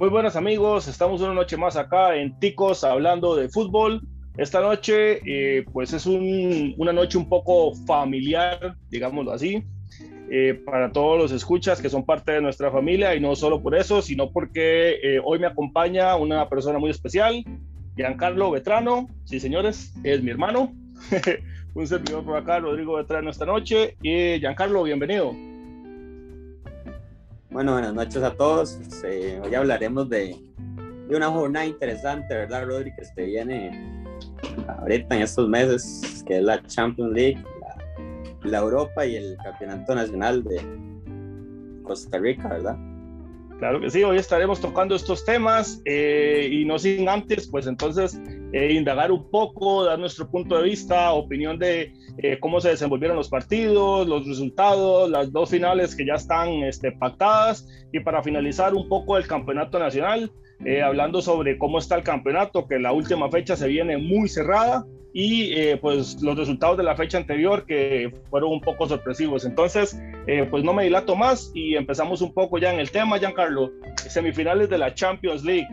Muy buenas amigos, estamos una noche más acá en Ticos hablando de fútbol. Esta noche eh, pues es una noche un poco familiar, digámoslo así, eh, para todos los escuchas que son parte de nuestra familia y no solo por eso, sino porque eh, hoy me acompaña una persona muy especial, Giancarlo Vetrano, sí señores, es mi hermano, un servidor por acá, Rodrigo Vetrano esta noche y Giancarlo, bienvenido. Bueno, buenas noches a todos. Eh, hoy hablaremos de, de, una jornada interesante, ¿verdad, Rodri? Que se viene ahorita en estos meses, que es la Champions League, la, Europa y el Campeonato Nacional de Costa Rica, ¿verdad? Claro que sí, hoy estaremos tocando estos temas eh, y no sin antes, pues entonces eh, indagar un poco, dar nuestro punto de vista, opinión de eh, cómo se desenvolvieron los partidos, los resultados, las dos finales que ya están este, pactadas. Y para finalizar un poco el campeonato nacional, eh, hablando sobre cómo está el campeonato, que la última fecha se viene muy cerrada y pues los resultados de la fecha anterior que fueron un poco sorpresivos. Entonces, pues no me dilato más y empezamos un poco ya en el tema, Giancarlo, semifinales de la Champions League.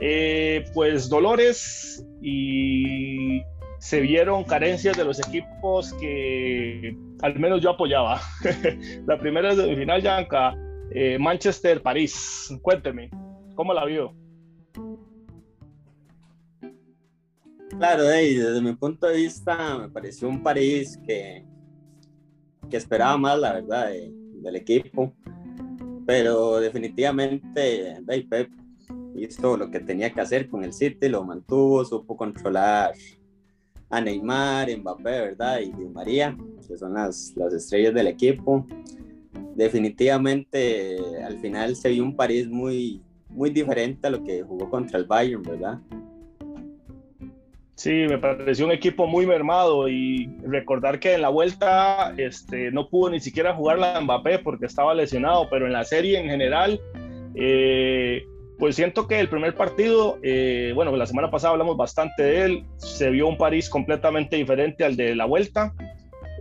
Eh, pues dolores y se vieron carencias de los equipos que al menos yo apoyaba. la primera semifinal, Yanka, eh, Manchester-París. Cuénteme, ¿cómo la vio? Claro, desde mi punto de vista me pareció un París que, que esperaba más, la verdad, del equipo. Pero definitivamente Pep hizo lo que tenía que hacer con el City, lo mantuvo, supo controlar a Neymar, Mbappé, ¿verdad? Y Di María, que son las, las estrellas del equipo. Definitivamente al final se vio un París muy, muy diferente a lo que jugó contra el Bayern, ¿verdad? Sí, me pareció un equipo muy mermado y recordar que en la vuelta este, no pudo ni siquiera jugar la Mbappé porque estaba lesionado, pero en la serie en general eh, pues siento que el primer partido, eh, bueno, la semana pasada hablamos bastante de él, se vio un París completamente diferente al de la vuelta.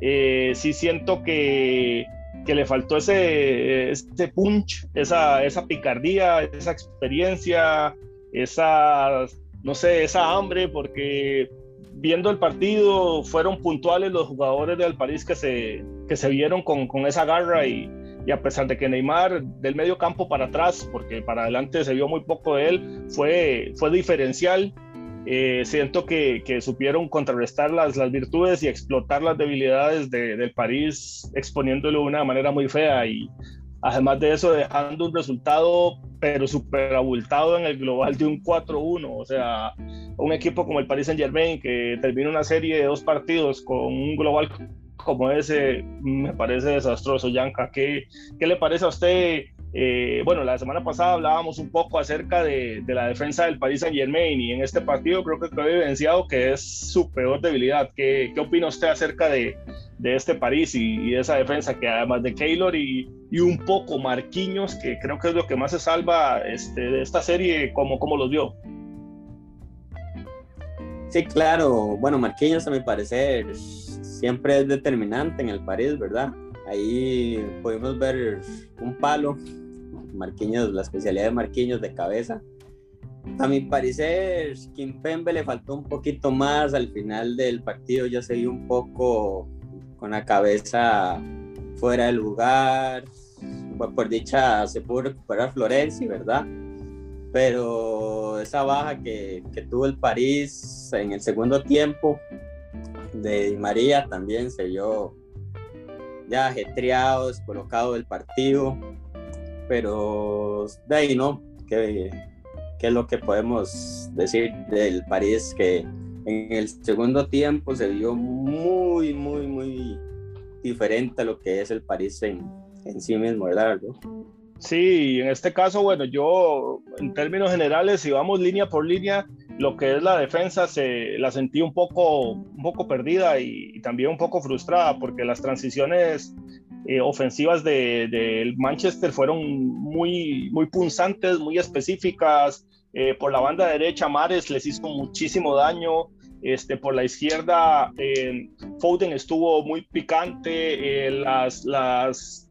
Eh, sí siento que, que, le faltó ese, ese punch, esa, esa picardía, esa experiencia, esa, no sé, esa hambre, porque viendo el partido fueron puntuales los jugadores del París que se, que se vieron con, con esa garra y, y a pesar de que Neymar del medio campo para atrás, porque para adelante se vio muy poco de él, fue, fue diferencial. Eh, siento que, que, supieron contrarrestar las, las virtudes y explotar las debilidades de, del París, exponiéndolo de una manera muy fea y además de eso dejando un resultado pero súper abultado en el global de un 4-1, o sea, un equipo como el Paris Saint Germain que termina una serie de dos partidos con un global como ese me parece desastroso, Yanka. ¿Qué, qué le parece a usted? Eh, bueno, la semana pasada hablábamos un poco acerca de, la defensa del Paris Saint Germain y en este partido creo que quedó evidenciado que es su peor debilidad. ¿Qué, opina usted acerca de, este París y, de esa defensa que además de Keylor y, y, un poco Marquinhos, que creo que es lo que más se salva este, de esta serie, como, como los vio? Sí, claro. Bueno, Marquinhos a mi parecer siempre es determinante en el París, ¿verdad? Ahí pudimos ver un palo, Marquinhos, la especialidad de Marquinhos de cabeza. A mi parecer, Kimpembe le faltó un poquito más al final del partido, ya se vio un poco con la cabeza fuera del lugar. Por dicha se pudo recuperar Florenzi, ¿verdad? Pero esa baja que, tuvo el París en el segundo tiempo de María también se vio ya ajetreado, descolocado del partido, pero de ahí no, ¿qué, qué es lo que podemos decir del París que en el segundo tiempo se vio muy, muy, muy diferente a lo que es el París en, en sí mismo, ¿verdad? Sí, en este caso, bueno, yo en términos generales, si vamos línea por línea, lo que es la defensa se la sentí un poco, un poco perdida y, también un poco frustrada porque las transiciones eh, ofensivas del de, Manchester fueron muy, muy punzantes, muy específicas. Eh, por la banda derecha, Mares les hizo muchísimo daño. Este, por la izquierda, eh, Foden estuvo muy picante. las, las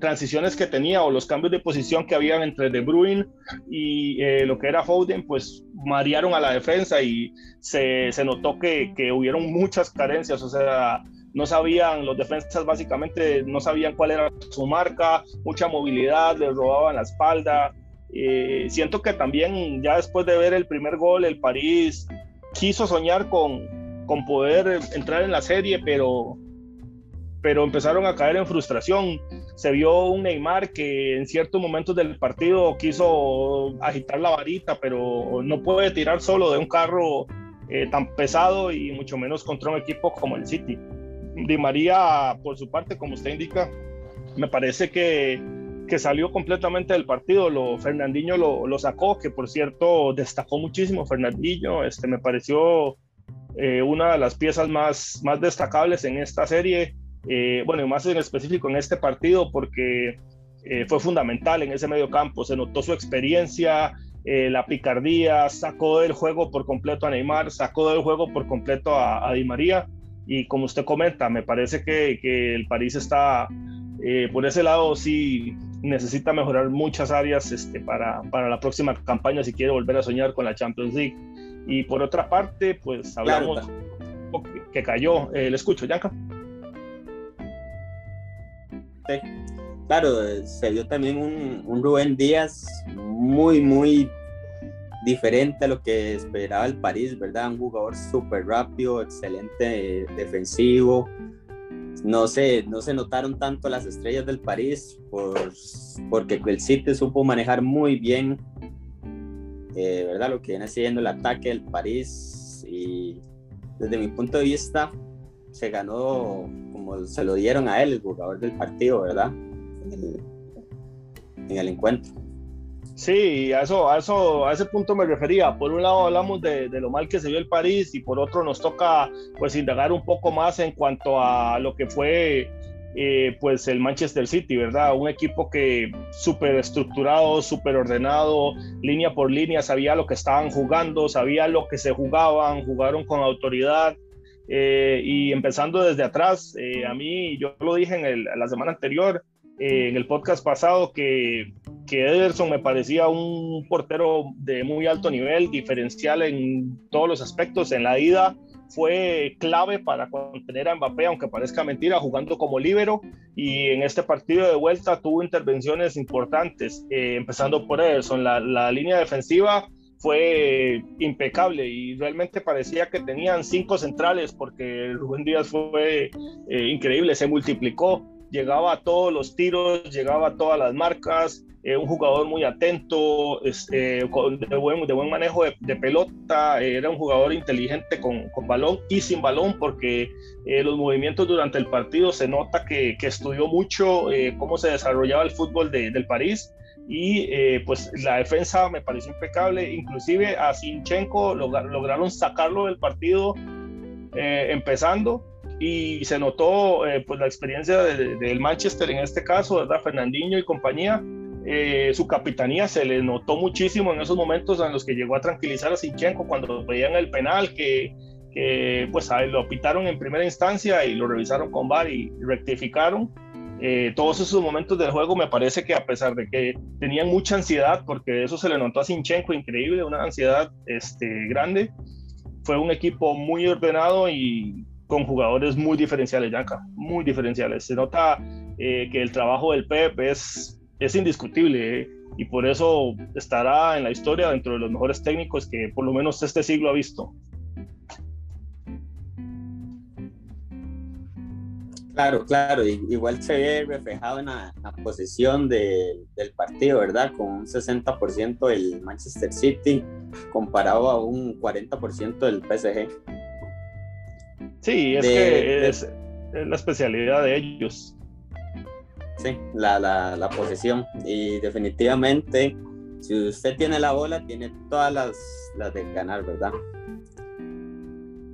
transiciones que tenía o los cambios de posición que habían entre De Bruyne y eh, lo que era Foden, pues marearon a la defensa y se, se notó que, que, hubieron muchas carencias, o sea, no sabían, los defensas básicamente no sabían cuál era su marca, mucha movilidad, les robaban la espalda. Eh, siento que también ya después de ver el primer gol, el París quiso soñar con, con poder entrar en la serie, pero pero empezaron a caer en frustración. Se vio un Neymar que en ciertos momentos del partido quiso agitar la varita, pero no puede tirar solo de un carro eh, tan pesado y mucho menos contra un equipo como el City. Di María, por su parte, como usted indica, me parece que, que salió completamente del partido. Lo, Fernandinho lo, sacó, que por cierto destacó muchísimo Fernandinho. Este, me pareció eh, una de las piezas más, más destacables en esta serie eh, bueno, más en específico en este partido, porque eh, fue fundamental en ese medio campo, se notó su experiencia, eh, la picardía, sacó del juego por completo a Neymar, sacó del juego por completo a, Di María, y como usted comenta, me parece que, que el París está, por ese lado sí necesita mejorar muchas áreas este, para, para la próxima campaña si quiere volver a soñar con la Champions League. Y por otra parte, pues hablamos que, cayó. le escucho, Yanka. Claro, se vio también un, Rubén Díaz muy, muy diferente a lo que esperaba el París, ¿verdad? Un jugador súper rápido, excelente defensivo. No se, no se notaron tanto las estrellas del París por, porque el City supo manejar muy bien, eh, ¿verdad? Lo que viene siendo el ataque del París. Y desde mi punto de vista, se ganó como se lo dieron a él, el jugador del partido, ¿verdad? En el, encuentro. Sí, a eso, a eso, a ese punto me refería. Por un lado hablamos de, lo mal que se vio el París y por otro nos toca pues indagar un poco más en cuanto a lo que fue eh, pues el Manchester City, ¿verdad? Un equipo que súper estructurado, súper ordenado, línea por línea, sabía lo que estaban jugando, sabía lo que se jugaban, jugaron con autoridad, eh, y empezando desde atrás, eh, a mí, yo lo dije en la semana anterior, eh, en el podcast pasado, que, que Ederson me parecía un portero de muy alto nivel, diferencial en todos los aspectos. En la ida fue clave para contener a Mbappé, aunque parezca mentira, jugando como líbero. Y en este partido de vuelta tuvo intervenciones importantes, empezando por Ederson. La, la línea defensiva fue impecable y realmente parecía que tenían cinco centrales porque Rubén Díaz fue eh, increíble, se multiplicó, llegaba a todos los tiros, llegaba a todas las marcas, eh, un jugador muy atento, este, de, buen, de buen manejo de, pelota, era un jugador inteligente con, con, balón y sin balón porque eh, los movimientos durante el partido se nota que, que estudió mucho cómo se desarrollaba el fútbol de, del París y eh, pues la defensa me pareció impecable, inclusive a Sinchenko lograron sacarlo del partido eh, empezando y se notó eh, pues la experiencia del Manchester en este caso, ¿verdad? Fernandinho y compañía, su capitanía se le notó muchísimo en esos momentos en los que llegó a tranquilizar a Sinchenko cuando veían el penal que, que pues lo pitaron en primera instancia y lo revisaron con VAR y rectificaron eh, todos esos momentos del juego me parece que a pesar de que tenían mucha ansiedad, porque eso se le notó a Sinchenko increíble, una ansiedad este, grande, fue un equipo muy ordenado y con jugadores muy diferenciales, Yanka, muy diferenciales. Se nota eh, que el trabajo del Pep es, es indiscutible eh, y por eso estará en la historia dentro de los mejores técnicos que por lo menos este siglo ha visto. Claro, claro, igual se ve reflejado en la, posición del partido, ¿verdad? Con un 60% del Manchester City comparado a un 40% del PSG. Sí, es que es, la especialidad de ellos. Sí, la, la, la posesión. Y definitivamente, si usted tiene la bola, tiene todas las, las de ganar, ¿verdad?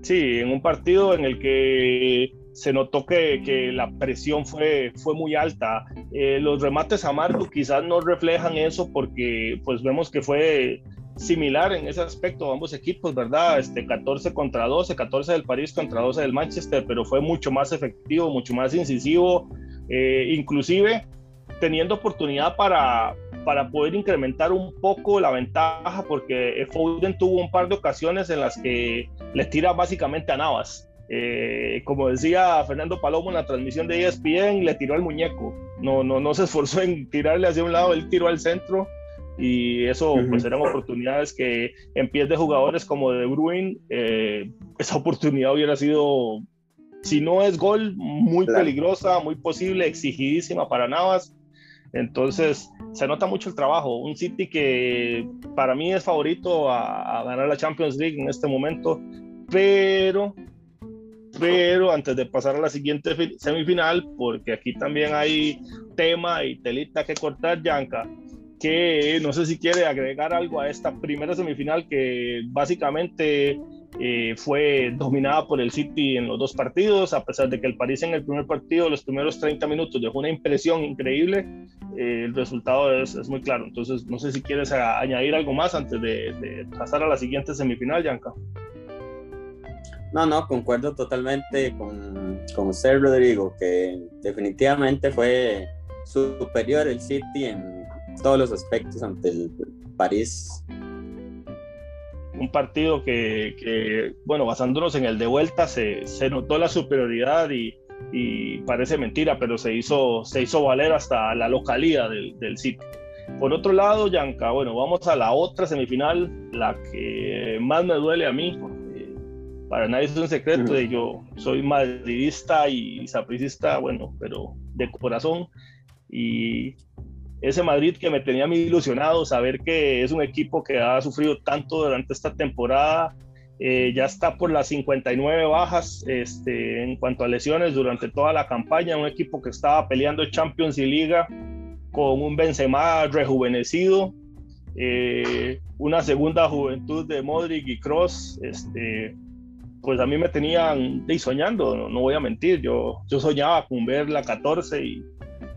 Sí, en un partido en el que se notó que, que, la presión fue, fue muy alta. Eh, los remates a Marco quizás no reflejan eso porque pues vemos que fue similar en ese aspecto ambos equipos, ¿verdad? Este 14 contra 12, 14 del París contra 12 del Manchester, pero fue mucho más efectivo, mucho más incisivo, eh, inclusive teniendo oportunidad para, para poder incrementar un poco la ventaja, porque Foden tuvo un par de ocasiones en las que le tira básicamente a Navas. Eh, como decía Fernando Palomo en la transmisión de ESPN, le tiró al muñeco. No, no, no se esforzó en tirarle hacia un lado, él tiró al centro y eso pues eran oportunidades que en pies de jugadores como De Bruyne, eh, esa oportunidad hubiera sido, si no es gol, muy peligrosa, muy posible, exigidísima para Navas. Entonces se nota mucho el trabajo. Un City que para mí es favorito a, a ganar la Champions League en este momento, pero pero antes de pasar a la siguiente semifinal, porque aquí también hay tema y telita que cortar, Yanka, que no sé si quiere agregar algo a esta primera semifinal que básicamente eh, fue dominada por el City en los dos partidos, a pesar de que el París en el primer partido, los primeros 30 minutos, dejó una impresión increíble, eh, el resultado es, muy claro. Entonces, no sé si quieres añadir algo más antes de, de pasar a la siguiente semifinal, Yanka. No, no, concuerdo totalmente con, con usted, Rodrigo, que definitivamente fue superior el City en todos los aspectos ante el París. Un partido que, que bueno, basándonos en el de vuelta, se, se notó la superioridad y, y, parece mentira, pero se hizo, se hizo valer hasta la localidad del, del City. Por otro lado, Yanka, bueno, vamos a la otra semifinal, la que más me duele a mí, para nadie es un secreto de yo soy madridista y sapricista, bueno, pero de corazón. Y ese Madrid que me tenía muy ilusionado, saber que es un equipo que ha sufrido tanto durante esta temporada, eh, ya está por las 59 bajas este, en cuanto a lesiones durante toda la campaña, un equipo que estaba peleando Champions y Liga con un Benzema rejuvenecido, eh, una segunda juventud de Modric y Cross, este, pues a mí me tenían de soñando, no, voy a mentir, yo, yo soñaba con ver la 14 y,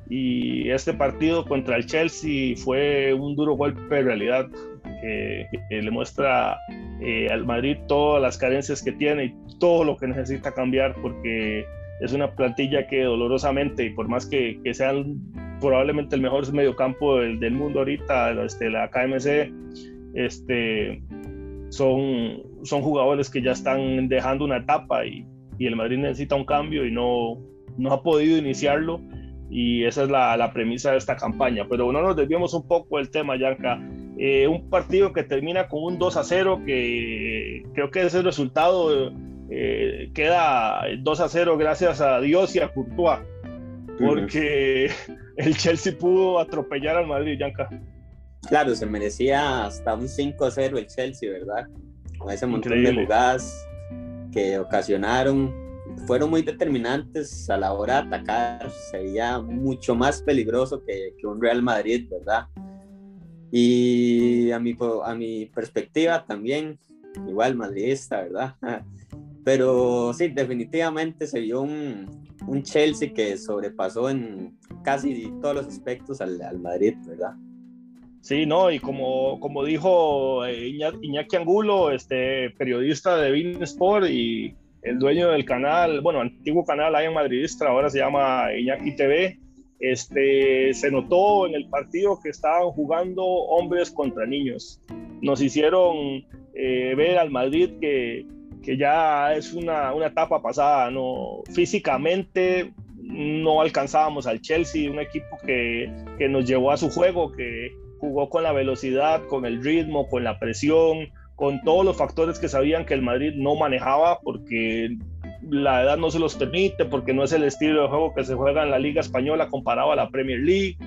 y este partido contra el Chelsea fue un duro golpe de realidad que, le muestra eh, al Madrid todas las carencias que tiene y todo lo que necesita cambiar porque es una plantilla que dolorosamente, y por más que, que sean probablemente el mejor mediocampo del, del mundo ahorita, este, la KMC, este, son, son jugadores que ya están dejando una etapa y, y, el Madrid necesita un cambio y no, no ha podido iniciarlo y esa es la, la premisa de esta campaña. Pero no nos desviamos un poco del tema, Yanka. Eh, un partido que termina con un 2 a 0, que creo que ese resultado eh, queda 2 a 0 gracias a Dios y a Courtois, porque el Chelsea pudo atropellar al Madrid, Yanka. Claro, se merecía hasta un 5-0 el Chelsea, ¿verdad? Con ese montón de jugadas que ocasionaron, fueron muy determinantes a la hora de atacar, sería mucho más peligroso que, un Real Madrid, ¿verdad? Y a mi, a mi perspectiva también, igual madridista, ¿verdad? Pero sí, definitivamente se vio un, un Chelsea que sobrepasó en casi todos los aspectos al, al Madrid, ¿verdad? Sí, no, y como, como dijo eh, Iñaki Angulo, este periodista de Bean Sport y el dueño del canal, bueno, antiguo canal ahí en Madridistra, ahora se llama Iñaki TV, este, se notó en el partido que estaban jugando hombres contra niños. Nos hicieron eh, ver al Madrid que, que ya es una, una etapa pasada, ¿no? Físicamente no alcanzábamos al Chelsea, un equipo que, que nos llevó a su juego, que jugó con la velocidad, con el ritmo, con la presión, con todos los factores que sabían que el Madrid no manejaba porque la edad no se los permite, porque no es el estilo de juego que se juega en la Liga Española comparado a la Premier League.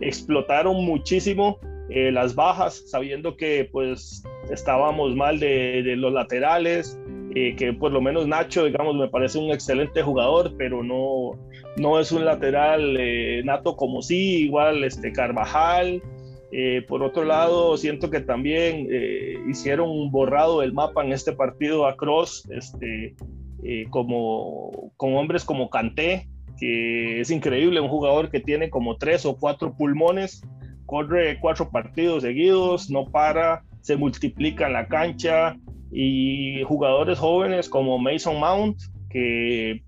Explotaron muchísimo eh, las bajas, sabiendo que pues estábamos mal de, los laterales, eh, que por lo menos Nacho, digamos, me parece un excelente jugador, pero no, no es un lateral eh, nato como sí, igual este Carvajal, eh, por otro lado, siento que también eh, hicieron un borrado del mapa en este partido a Cross, este, eh, como, con hombres como Kanté, que es increíble, un jugador que tiene como tres o cuatro pulmones, corre cuatro partidos seguidos, no para, se multiplica en la cancha, y jugadores jóvenes como Mason Mount, que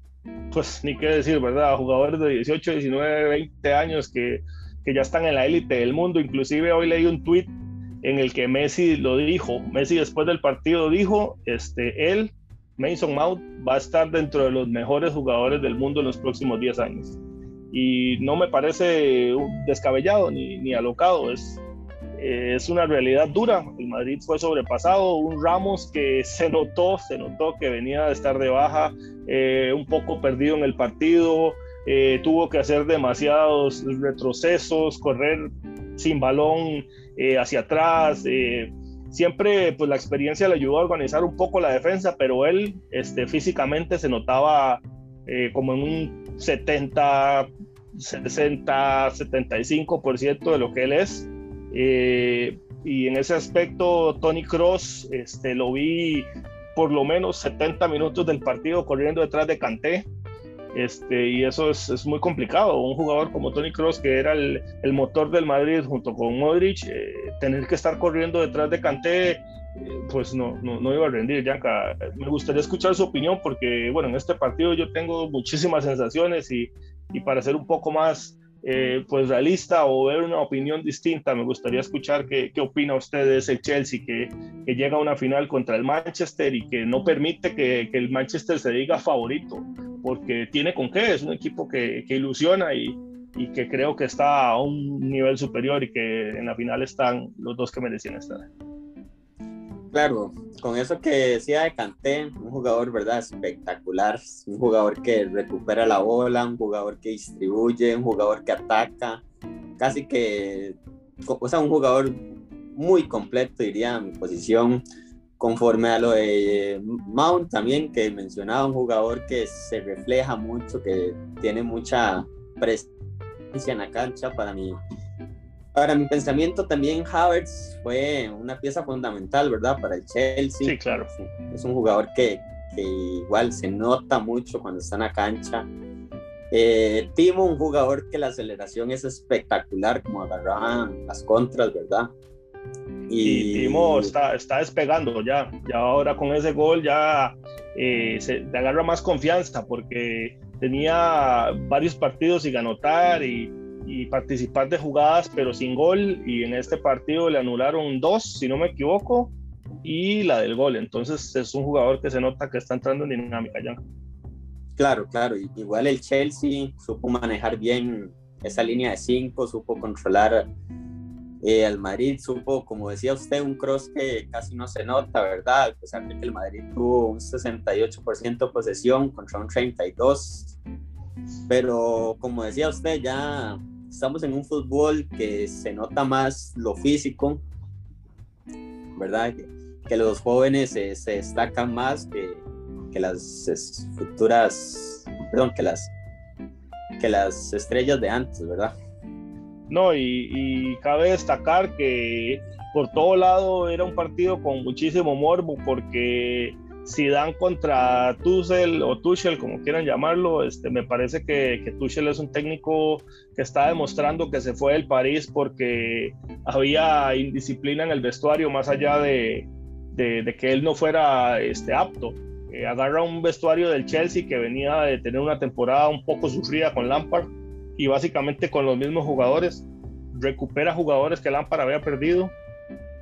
pues ni qué decir, ¿verdad? Jugadores de 18, 19, 20 años que que ya están en la élite del mundo. Inclusive hoy leí un tweet en el que Messi lo dijo. Messi después del partido dijo, este, él, Mason Mount, va a estar dentro de los mejores jugadores del mundo en los próximos 10 años. Y no me parece descabellado ni, ni alocado, es, es una realidad dura. El Madrid fue sobrepasado, un Ramos que se notó, se notó que venía de estar de baja, eh, un poco perdido en el partido, eh, tuvo que hacer demasiados retrocesos, correr sin balón eh, hacia atrás. siempre pues la experiencia le ayudó a organizar un poco la defensa, pero él este, físicamente se notaba como en un 70, 60, 75% de lo que él es. Eh, y en ese aspecto, Tony Cross, este, lo vi por lo menos 70 minutos del partido corriendo detrás de Canté. Este, y eso es, es, muy complicado. Un jugador como Tony Cross, que era el, el motor del Madrid junto con Modric, eh, tener que estar corriendo detrás de Canté, eh, pues no, no, no, iba a rendir, Yanka. Me gustaría escuchar su opinión porque, bueno, en este partido yo tengo muchísimas sensaciones y, y para ser un poco más eh, pues realista o ver una opinión distinta. Me gustaría escuchar qué, qué opina usted de ese Chelsea que, que, llega a una final contra el Manchester y que no permite que, que, el Manchester se diga favorito, porque tiene con qué, es un equipo que, que ilusiona y, y, que creo que está a un nivel superior y que en la final están los dos que merecían estar. Claro, con eso que decía de Canté, un jugador, ¿verdad? Espectacular, un jugador que recupera la bola, un jugador que distribuye, un jugador que ataca, casi que, o sea, un jugador muy completo, diría, en mi posición, conforme a lo de Mount también, que mencionaba, un jugador que se refleja mucho, que tiene mucha presencia en la cancha, para mí para mi pensamiento también Havertz fue una pieza fundamental, ¿verdad? Para el Chelsea. Sí, claro. Es un jugador que, que igual se nota mucho cuando está en la cancha. Eh, Timo, un jugador que la aceleración es espectacular, como agarraban las contras, ¿verdad? Y, Timo está, está despegando ya, ya ahora con ese gol ya eh, se le agarra más confianza porque tenía varios partidos sin anotar y y participar de jugadas, pero sin gol. Y en este partido le anularon dos, si no me equivoco, y la del gol. Entonces es un jugador que se nota que está entrando en dinámica ya. Claro, claro. Igual el Chelsea supo manejar bien esa línea de cinco, supo controlar eh, al Madrid, supo, como decía usted, un cross que casi no se nota, ¿verdad? A que el Madrid tuvo un 68% de posesión contra un 32%. Pero como decía usted, ya estamos en un fútbol que se nota más lo físico, ¿verdad? Que, los jóvenes se, destacan más que, que, las futuras, perdón, que las, que las estrellas de antes, ¿verdad? No, y, y cabe destacar que por todo lado era un partido con muchísimo morbo porque dan contra Tuchel o Tuchel, como quieran llamarlo, este, me parece que, que Tuchel es un técnico que está demostrando que se fue del París porque había indisciplina en el vestuario más allá de, de, que él no fuera este, apto. Eh, agarra un vestuario del Chelsea que venía de tener una temporada un poco sufrida con Lampard y básicamente con los mismos jugadores. Recupera jugadores que Lampard había perdido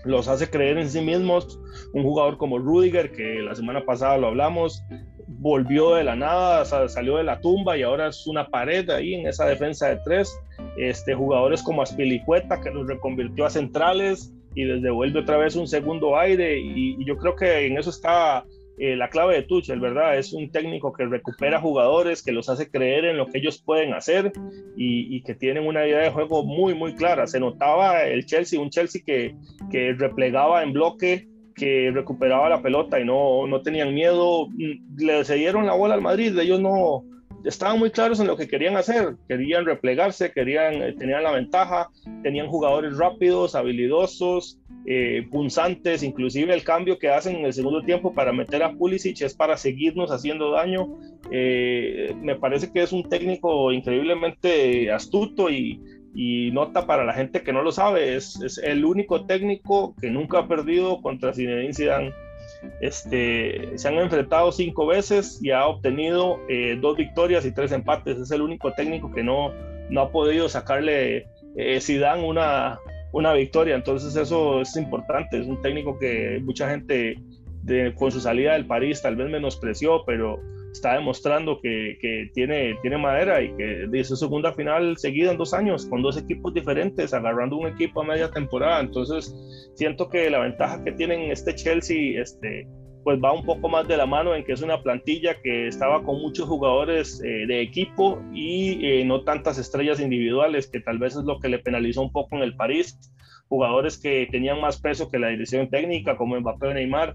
los hace creer en sí mismos. Un jugador como Rudiger, que la semana pasada lo hablamos, volvió de la nada, salió de la tumba y ahora es una pared ahí en esa defensa de tres. Este, jugadores como Aspilicueta, que los reconvirtió a centrales y les devuelve otra vez un segundo aire. Y, y yo creo que en eso está eh, la clave de Tuchel, ¿verdad? Es un técnico que recupera jugadores, que los hace creer en lo que ellos pueden hacer y, que tienen una idea de juego muy, muy clara. Se notaba el Chelsea, un Chelsea que, que replegaba en bloque, que recuperaba la pelota y no, no tenían miedo. Le cedieron la bola al Madrid, ellos no estaban muy claros en lo que querían hacer. Querían replegarse, querían, eh, tenían la ventaja, tenían jugadores rápidos, habilidosos, eh, punzantes, inclusive el cambio que hacen en el segundo tiempo para meter a Pulisic es para seguirnos haciendo daño. Eh, me parece que es un técnico increíblemente astuto y, nota para la gente que no lo sabe, es, el único técnico que nunca ha perdido contra Zinedine Zidane. Este, se han enfrentado cinco veces y ha obtenido eh, dos victorias y tres empates. Es el único técnico que no, no ha podido sacarle eh, dan una, una victoria. Entonces eso es importante. Es un técnico que mucha gente con su salida del París tal vez menospreció, pero está demostrando que, que, tiene, tiene madera y que dice segunda final seguida en dos años con dos equipos diferentes, agarrando un equipo a media temporada. Entonces, siento que la ventaja que tienen este Chelsea este, pues va un poco más de la mano en que es una plantilla que estaba con muchos jugadores eh, de equipo y eh, no tantas estrellas individuales, que tal vez es lo que le penalizó un poco en el París. Jugadores que tenían más peso que la dirección técnica, como Mbappé Neymar.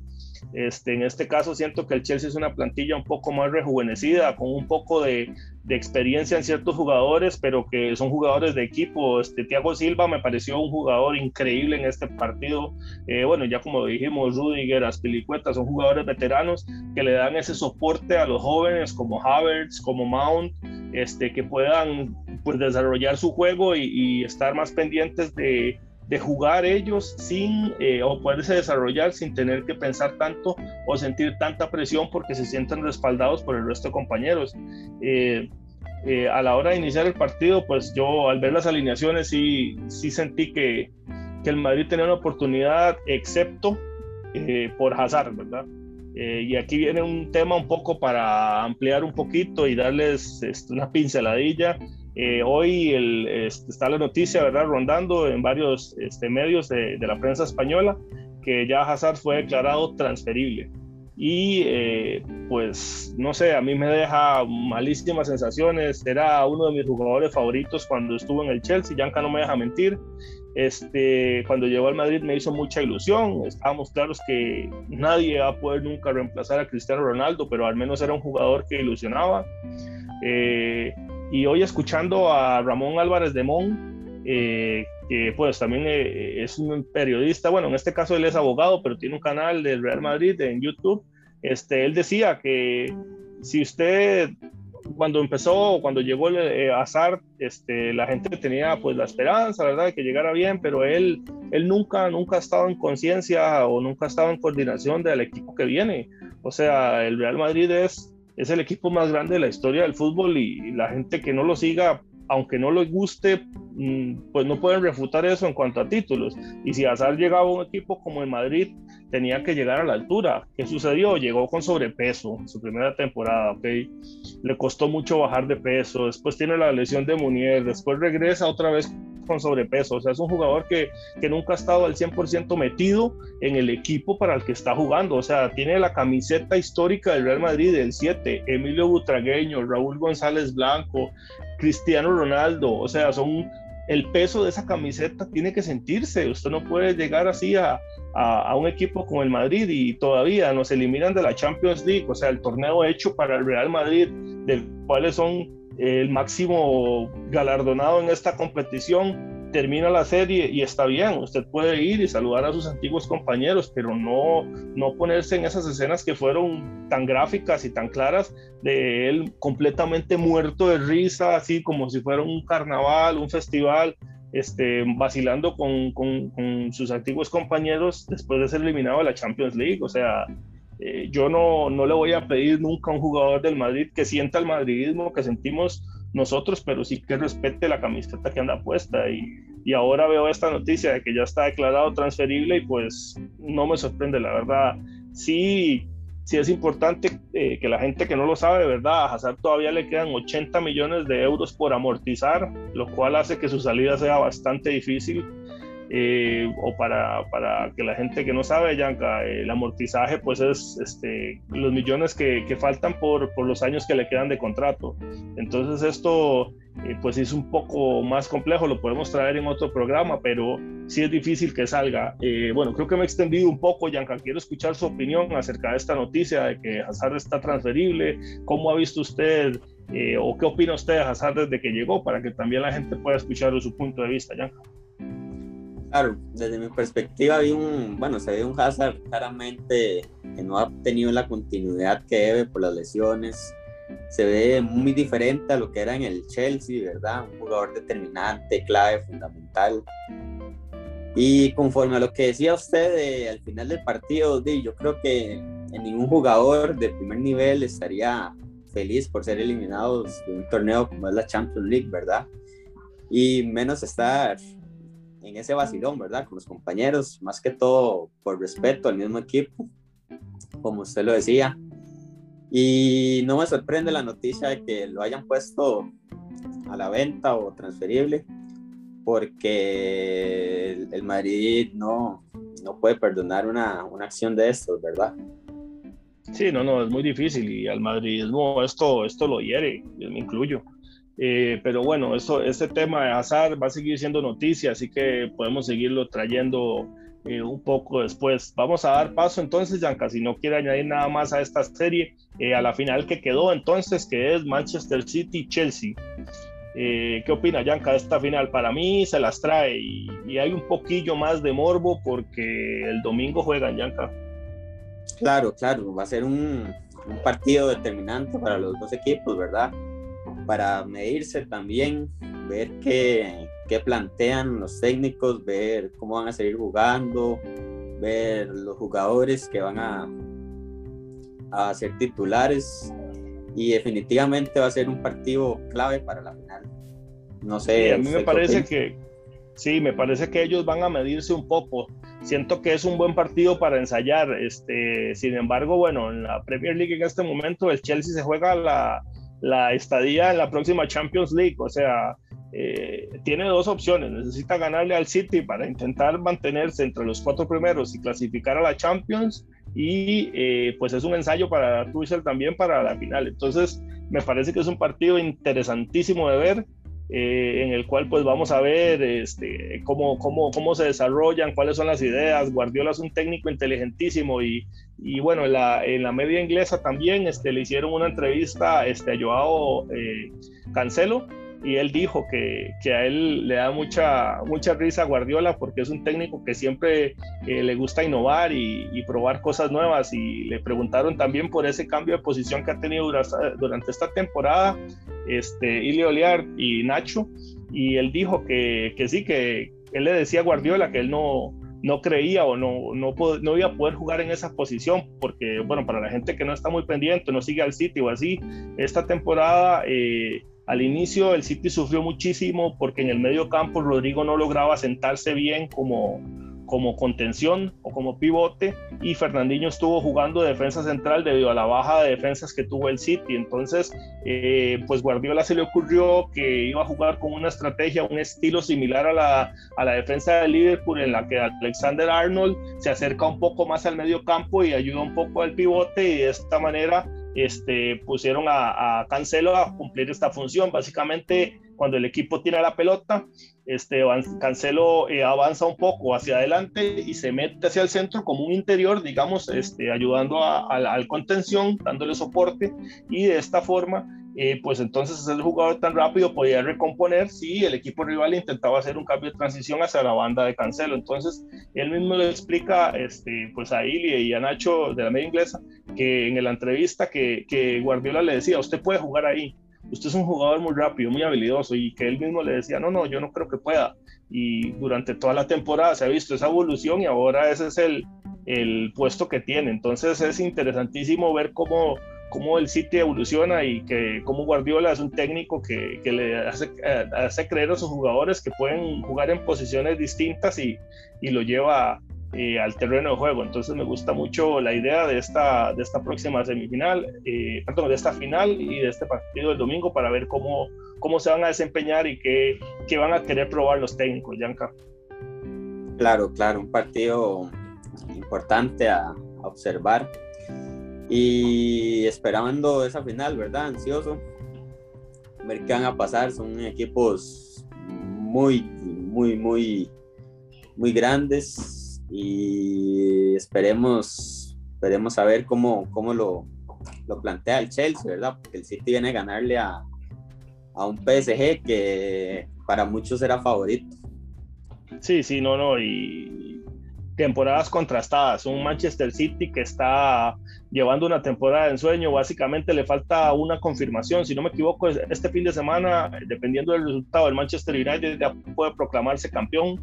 Este, en este caso siento que el Chelsea es una plantilla un poco más rejuvenecida, con un poco de, de experiencia en ciertos jugadores, pero que son jugadores de equipo. Este, Thiago Silva me pareció un jugador increíble en este partido. Eh, bueno, ya como dijimos, Rudiger, Aspilicueta, son jugadores veteranos que le dan ese soporte a los jóvenes como Havertz, como Mount, este, que puedan pues, desarrollar su juego y, y estar más pendientes de, de jugar ellos sin eh, o poderse desarrollar sin tener que pensar tanto o sentir tanta presión porque se sienten respaldados por el resto de compañeros. Eh, eh, a la hora de iniciar el partido, pues yo al ver las alineaciones sí, sí sentí que, que el Madrid tenía una oportunidad, excepto por Hazard, ¿verdad? y aquí viene un tema un poco para ampliar un poquito y darles este, una pinceladilla eh, hoy el, este, está la noticia, ¿verdad?, rondando en varios este, medios de, la prensa española que ya Hazard fue declarado transferible. Y eh, pues no sé, a mí me deja malísimas sensaciones. Era uno de mis jugadores favoritos cuando estuvo en el Chelsea. Yanka no me deja mentir. Este, cuando llegó al Madrid me hizo mucha ilusión. Estábamos claros que nadie va a poder nunca reemplazar a Cristiano Ronaldo, pero al menos era un jugador que ilusionaba. Eh, y hoy escuchando a Ramón Álvarez de Mon, eh, que pues también eh, es un periodista, bueno, en este caso él es abogado, pero tiene un canal del Real Madrid en YouTube, este, él decía que si usted cuando empezó, cuando llegó el eh, Azar, este, la gente tenía pues la esperanza, ¿verdad?, de que llegara bien, pero él, él nunca, nunca ha estado en conciencia o nunca ha estado en coordinación del equipo que viene. O sea, el Real Madrid es es el equipo más grande de la historia del fútbol y, la gente que no lo siga, aunque no les guste, mm, pues no pueden refutar eso en cuanto a títulos. Y si Azar llegaba a un equipo como el Madrid, tenía que llegar a la altura. ¿Qué sucedió? Llegó con sobrepeso en su primera temporada, ¿ok? Le costó mucho bajar de peso, después tiene la lesión de Munier, después regresa otra vez con sobrepeso. O sea, es un jugador que, que nunca ha estado al 100% metido en el equipo para el que está jugando. O sea, tiene la camiseta histórica del Real Madrid, el 7, Emilio Butragueño, Raúl González Blanco, Cristiano Ronaldo. O sea, son el peso de esa camiseta tiene que sentirse. Usted no puede llegar así a, a, un equipo como el Madrid y todavía nos eliminan de la Champions League, o sea, el torneo hecho para el Real Madrid, del cuales son el máximo galardonado en esta competición, termina la serie y está bien, usted puede ir y saludar a sus antiguos compañeros, pero no, no ponerse en esas escenas que fueron tan gráficas y tan claras de él completamente muerto de risa, así como si fuera un carnaval, un festival, este, vacilando con, con, con sus antiguos compañeros después de ser eliminado de la Champions League, o sea, eh, yo no, no le voy a pedir nunca a un jugador del Madrid que sienta el madridismo que sentimos nosotros, pero sí que respete la camiseta que anda puesta. Y, y ahora veo esta noticia de que ya está declarado transferible y pues no me sorprende, la verdad. Sí, sí es importante eh, que la gente que no lo sabe, ¿verdad? A Hazard todavía le quedan 80 millones de euros por amortizar, lo cual hace que su salida sea bastante difícil. Eh, o para, para, que la gente que no sabe, Yanka, el amortizaje pues es este, los millones que, faltan por, por, los años que le quedan de contrato. Entonces esto eh, pues es un poco más complejo, lo podemos traer en otro programa, pero sí es difícil que salga. Eh, bueno, creo que me he extendido un poco, Yanka, quiero escuchar su opinión acerca de esta noticia de que Hazard está transferible, ¿cómo ha visto usted o qué opina usted de Hazard desde que llegó para que también la gente pueda escuchar su punto de vista, Yanka? Claro, desde mi perspectiva vi un, bueno, se ve un Hazard claramente que no ha tenido la continuidad que debe por las lesiones. Se ve muy diferente a lo que era en el Chelsea, ¿verdad? Un jugador determinante, clave, fundamental. Y conforme a lo que decía usted al final del partido, yo creo que en ningún jugador de primer nivel estaría feliz por ser eliminados de un torneo como es la Champions League, ¿verdad? y menos estar en ese vacilón, ¿verdad? Con los compañeros, más que todo por respeto al mismo equipo, como usted lo decía. Y no me sorprende la noticia de que lo hayan puesto a la venta o transferible, porque el, Madrid no, no puede perdonar una, una acción de estos, ¿verdad? Sí, no, no, es muy difícil y al madridismo esto, esto lo hiere, yo me incluyo. Eh, pero bueno, eso, este tema de azar va a seguir siendo noticia, así que podemos seguirlo trayendo eh, un poco después. Vamos a dar paso entonces, Yanka, si no quiere añadir nada más a esta serie, eh, a la final que quedó entonces, que es Manchester City-Chelsea. ¿Qué opina Yanka de esta final? Para mí se las trae y, y, hay un poquillo más de morbo porque el domingo juegan Yanka. Claro, claro, va a ser un, partido determinante para los dos equipos, ¿verdad? Para medirse también, ver qué, plantean los técnicos, ver cómo van a seguir jugando, ver los jugadores que van a, a ser titulares y definitivamente va a ser un partido clave para la final. No sé. a mí me parece que, Sí, me parece que ellos van a medirse un poco. Siento que es un buen partido para ensayar. Este, sin embargo, bueno, en la Premier League en este momento el Chelsea se juega la, la estadía en la próxima Champions League. O sea, eh, tiene dos opciones. Necesita ganarle al City para intentar mantenerse entre los cuatro primeros y clasificar a la Champions. Y eh, pues es un ensayo para Tuchel también para la final. Entonces, me parece que es un partido interesantísimo de ver. Eh, en el cual pues vamos a ver este, cómo, cómo, cómo se desarrollan, cuáles son las ideas. Guardiola es un técnico inteligentísimo y, y bueno, en la, en la, media inglesa también este, le hicieron una entrevista este, a Joao eh, Cancelo y él dijo que, que, a él le da mucha, mucha risa a Guardiola porque es un técnico que siempre eh, le gusta innovar y, probar cosas nuevas. Y le preguntaron también por ese cambio de posición que ha tenido durante, esta temporada este, Ilio Oliar y Nacho. Y él dijo que, que sí, que él le decía a Guardiola que él no, no creía o no, no, no iba a poder jugar en esa posición, porque, bueno, para la gente que no está muy pendiente, no sigue al City o así, esta temporada eh, al inicio el City sufrió muchísimo porque en el medio campo Rodrigo no lograba sentarse bien como, como contención o como pivote y Fernandinho estuvo jugando defensa central debido a la baja de defensas que tuvo el City. Entonces, eh, pues Guardiola se le ocurrió que iba a jugar con una estrategia, un estilo similar a la, a la defensa de Liverpool en la que Alexander Arnold se acerca un poco más al medio campo y ayuda un poco al pivote y de esta manera este, pusieron a, Cancelo a cumplir esta función. Básicamente, cuando el equipo tiene la pelota, este, Cancelo eh, avanza un poco hacia adelante y se mete hacia el centro como un interior, digamos, este, ayudando al contención, dándole soporte y de esta forma eh, pues entonces el jugador tan rápido podía recomponer si el equipo rival intentaba hacer un cambio de transición hacia la banda de Cancelo. Entonces él mismo le explica este, pues a Ili y a Nacho de la media inglesa que en la entrevista que, que Guardiola le decía, usted puede jugar ahí, usted es un jugador muy rápido, muy habilidoso y que él mismo le decía, no, no, yo no creo que pueda. Y durante toda la temporada se ha visto esa evolución y ahora ese es el, el puesto que tiene. Entonces es interesantísimo ver cómo cómo el City evoluciona y que cómo Guardiola es un técnico que, que le hace, eh, hace, creer a sus jugadores que pueden jugar en posiciones distintas y, y lo lleva eh, al terreno de juego. Entonces me gusta mucho la idea de esta, de esta próxima semifinal, eh, perdón, de esta final y de este partido del domingo para ver cómo, cómo se van a desempeñar y qué, qué van a querer probar los técnicos, Yanka. Claro, claro, un partido importante a, a observar y esperando esa final, ¿verdad? Ansioso. Ver qué van a pasar. Son equipos muy, muy, muy, muy grandes. Y esperemos, esperemos a ver cómo, cómo lo, lo plantea el Chelsea, ¿verdad? Porque el City viene a ganarle a, a un PSG que para muchos era favorito. Sí, sí, no, no, y temporadas contrastadas. Un Manchester City que está llevando una temporada de ensueño, básicamente le falta una confirmación. Si no me equivoco, este fin de semana, dependiendo del resultado, el Manchester United ya puede proclamarse campeón.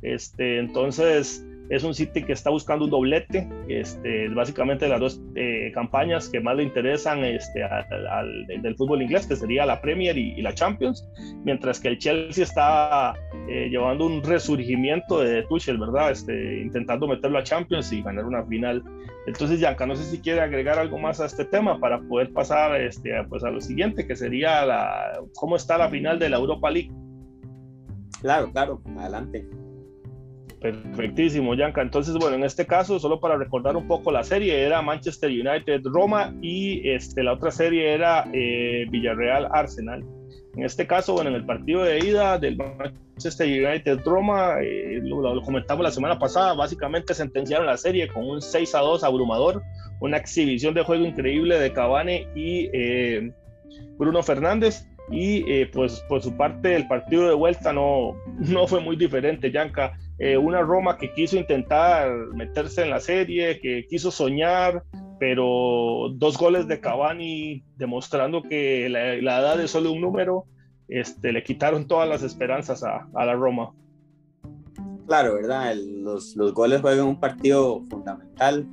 Este, entonces, Es un City que está buscando un doblete, este, básicamente las dos eh, campañas que más le interesan este, al, del fútbol inglés, que sería la Premier y, la Champions, mientras que el Chelsea está eh, llevando un resurgimiento de Tuchel, ¿verdad? Este, intentando meterlo a Champions y ganar una final. Entonces, Yanka, no sé si quiere agregar algo más a este tema para poder pasar este, pues, a lo siguiente, que sería la, cómo está la final de la Europa League. Claro, claro, adelante. Perfectísimo, Yanka. Entonces, bueno, en este caso, solo para recordar un poco la serie, era Manchester United Roma y este, la otra serie era eh, Villarreal Arsenal. En este caso, bueno, en el partido de ida del Manchester United Roma, eh, lo, comentamos la semana pasada, básicamente sentenciaron la serie con un 6 a 2 abrumador, una exhibición de juego increíble de Cavani y eh, Bruno Fernández. Y eh, pues por su parte el partido de vuelta no, no fue muy diferente, Yanka. Eh, una Roma que quiso intentar meterse en la serie, que quiso soñar, pero dos goles de Cavani demostrando que la, edad es solo un número, este, le quitaron todas las esperanzas a, a la Roma. Claro, ¿verdad? los, los, goles juegan un partido fundamental,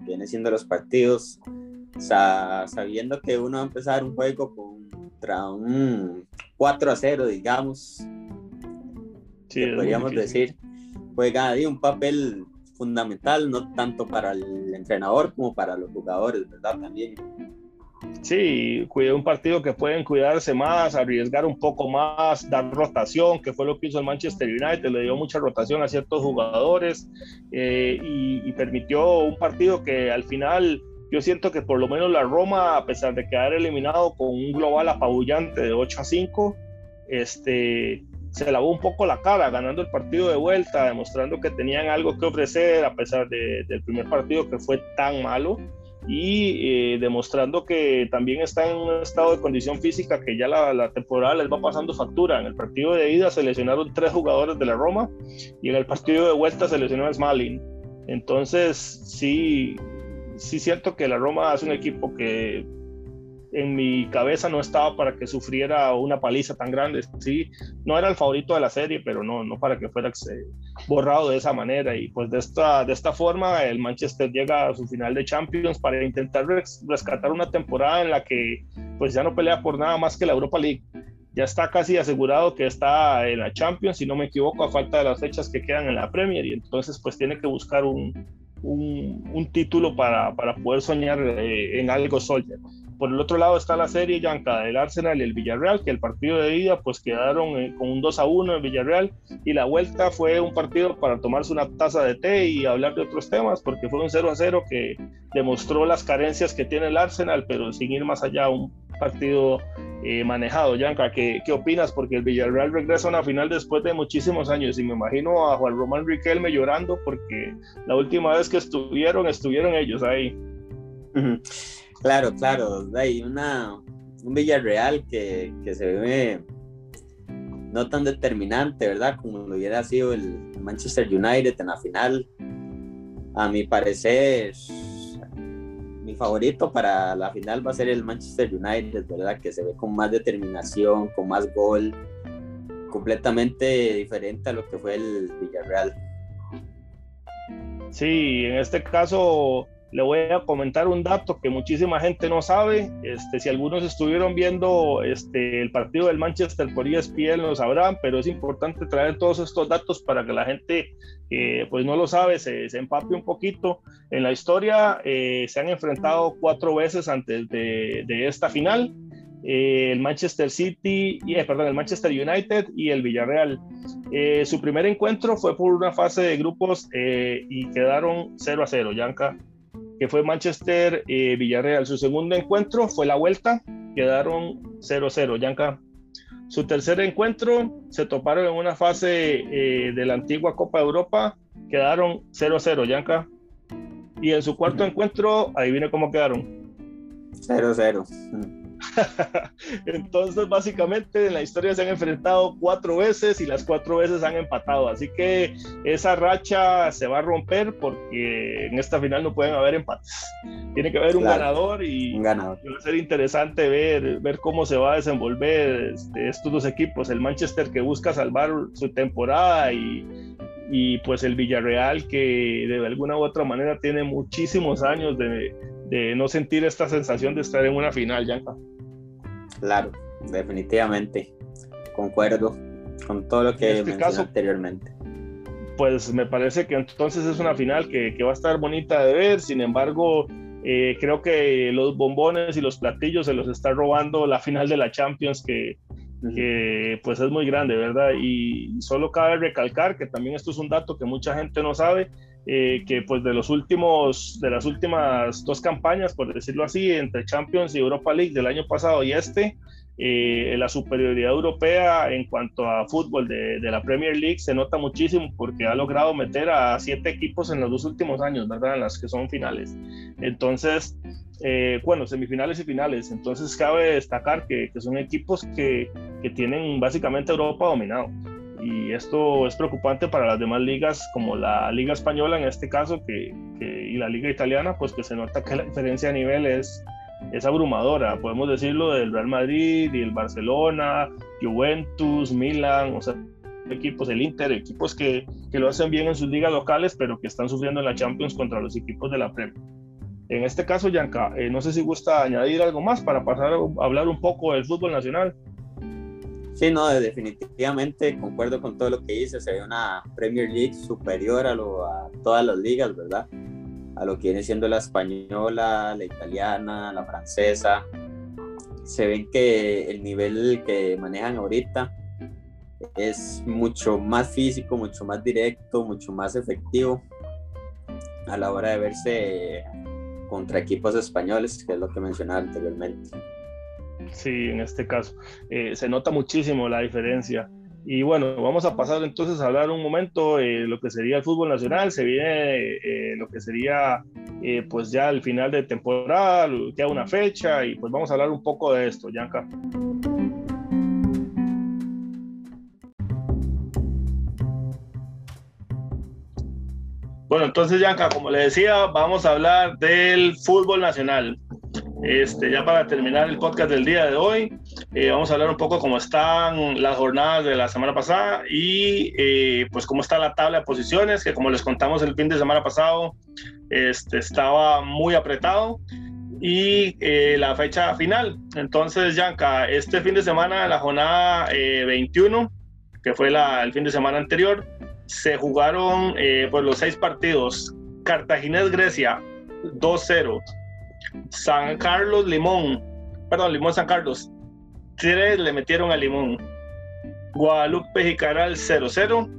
viene siendo los partidos, sabiendo que uno va a empezar un juego con contra un 4 a 0, digamos, sí, podríamos decir, juega ahí un papel fundamental, no tanto para el entrenador como para los jugadores, ¿verdad? También. Sí, cuidé un partido que pueden cuidarse más, arriesgar un poco más, dar rotación, que fue lo que hizo el Manchester United, le dio mucha rotación a ciertos jugadores eh, y, y, permitió un partido que al final yo siento que por lo menos la Roma, a pesar de quedar eliminado con un global apabullante de 8 a 5, este, se lavó un poco la cara ganando el partido de vuelta, demostrando que tenían algo que ofrecer a pesar del primer partido que fue tan malo y eh, demostrando que también está en un estado de condición física que ya la, la, temporada les va pasando factura. En el partido de ida se lesionaron tres jugadores de la Roma y en el partido de vuelta se lesionó Smalling. Entonces, sí, sí siento que la Roma es un equipo que en mi cabeza no estaba para que sufriera una paliza tan grande. Sí, no era el favorito de la serie, pero no, no para que fuera borrado de esa manera. Y pues de esta, de esta forma el Manchester llega a su final de Champions para intentar rescatar una temporada en la que pues ya no pelea por nada más que la Europa League. Ya está casi asegurado que está en la Champions, si no me equivoco, a falta de las fechas que quedan en la Premier. Y entonces pues tiene que buscar un, un, título para, para, poder soñar eh, en algo Soldier. Por el otro lado está la serie Yanka del Arsenal y el Villarreal, que el partido de ida pues quedaron eh, con un 2 a 1 en Villarreal y la vuelta fue un partido para tomarse una taza de té y hablar de otros temas, porque fue un 0 a 0 que demostró las carencias que tiene el Arsenal, pero sin ir más allá, un partido eh, manejado. Yanka, ¿qué, ¿qué opinas? Porque el Villarreal regresa a una final después de muchísimos años y me imagino a Juan Román Riquelme llorando porque la última vez que estuvieron, estuvieron ellos ahí. Claro, claro, hay una, un Villarreal que, que se ve no tan determinante, ¿verdad? Como lo hubiera sido el Manchester United en la final. A mi parecer, mi favorito para la final va a ser el Manchester United, ¿verdad? Que se ve con más determinación, con más gol, completamente diferente a lo que fue el Villarreal. Sí, en este caso le voy a comentar un dato que muchísima gente no sabe. Este, si algunos estuvieron viendo este, el partido del Manchester por ESPN lo sabrán, pero es importante traer todos estos datos para que la gente que pues no lo sabe se, se empape un poquito. En la historia eh, se han enfrentado cuatro veces antes de, esta final. Eh, el Manchester City, eh, perdón, el Manchester United y el Villarreal. su primer encuentro fue por una fase de grupos y quedaron 0 a 0, Yanka que fue Manchester eh, Villarreal. Su segundo encuentro fue la vuelta, quedaron 0-0, Yanka. Su tercer encuentro se toparon en una fase eh, de la antigua Copa de Europa, quedaron 0-0, Yanka. Y en su cuarto encuentro, ahí viene cómo quedaron. 0-0. Entonces, básicamente en la historia se han enfrentado cuatro veces y las cuatro veces han empatado. Así que esa racha se va a romper porque en esta final no pueden haber empates. Tiene que haber un ganador y, va a ser interesante ver, ver cómo se va a desenvolver este, estos dos equipos. El Manchester que busca salvar su temporada y y pues el Villarreal que de alguna u otra manera tiene muchísimos años de, de no sentir esta sensación de estar en una final, Yanka. Claro, definitivamente, concuerdo con todo lo que este mencioné anteriormente. Pues me parece que entonces es una final que, que va a estar bonita de ver, sin embargo, eh, creo que los bombones y los platillos se los está robando la final de la Champions, que, que pues es muy grande, ¿verdad? Y solo cabe recalcar que también esto es un dato que mucha gente no sabe, eh, que pues de los últimos, de las últimas dos campañas, por decirlo así, entre Champions y Europa League del año pasado y este, eh, la superioridad europea en cuanto a fútbol de, de, la Premier League se nota muchísimo porque ha logrado meter a siete equipos en los dos últimos años, ¿verdad? En las que son finales. Entonces, eh, bueno, semifinales y finales. Entonces cabe destacar que, que son equipos que, que, tienen básicamente Europa dominado. Y esto es preocupante para las demás ligas, como la Liga Española en este caso, que, y la Liga Italiana, pues que se nota que la diferencia de nivel es, es abrumadora. Podemos decirlo del Real Madrid y el Barcelona, Juventus, Milan, o sea, equipos, el Inter, equipos que, que, lo hacen bien en sus ligas locales, pero que están sufriendo en la Champions contra los equipos de la Premier. En este caso, Yanka, eh, no sé si gusta añadir algo más para pasar a hablar un poco del fútbol nacional. Sí, no, definitivamente concuerdo con todo lo que dice. Se ve una Premier League superior a, lo, a todas las ligas, ¿verdad? a lo que viene siendo la española, la italiana, la francesa. Se ven que el nivel que manejan ahorita es mucho más físico, mucho más directo, mucho más efectivo a la hora de verse contra equipos españoles, que es lo que mencionaba anteriormente. Sí, en este caso. Eh, se nota muchísimo la diferencia. Y bueno, vamos a pasar entonces a hablar un momento de lo que sería el fútbol nacional. Se viene eh, lo que sería eh, pues ya el final de temporada, queda una fecha y pues vamos a hablar un poco de esto, Yanka. Bueno, entonces Yanka, como le decía, vamos a hablar del fútbol nacional. Este, ya para terminar el podcast del día de hoy, eh, vamos a hablar un poco cómo están las jornadas de la semana pasada y eh, pues cómo está la tabla de posiciones, que como les contamos el fin de semana pasado, este, estaba muy apretado y eh, la fecha final. Entonces, Yanka, este fin de semana, la jornada 21, que fue la, el fin de semana anterior, se jugaron pues los seis partidos. Cartaginés-Grecia 2-0. San Carlos Limón, perdón, Limón San Carlos, 3 le metieron a Limón. Guadalupe Jicaral 0-0.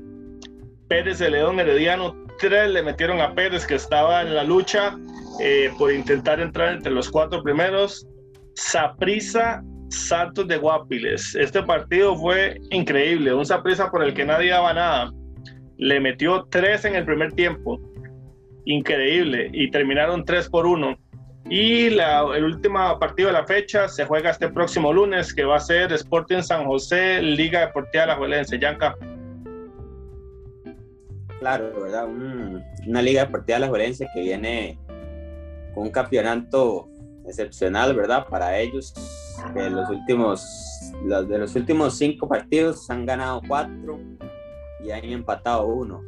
Pérez de León Herediano 3 le metieron a Pérez que estaba en la lucha eh, por intentar entrar entre los cuatro primeros. Saprisa Santos de Guapiles. Este partido fue increíble, un Saprisa por el que nadie daba nada. Le metió 3 en el primer tiempo. Increíble. Y terminaron 3 por 1 y la, el último partido de la fecha se juega este próximo lunes, que va a ser Sporting San José, Liga Deportiva La Juelense. Yanka. Claro, ¿verdad? una Liga Deportiva La Juelense que viene con un campeonato excepcional, ¿verdad? Para ellos, que los últimos, de los últimos cinco partidos han ganado cuatro y han empatado uno.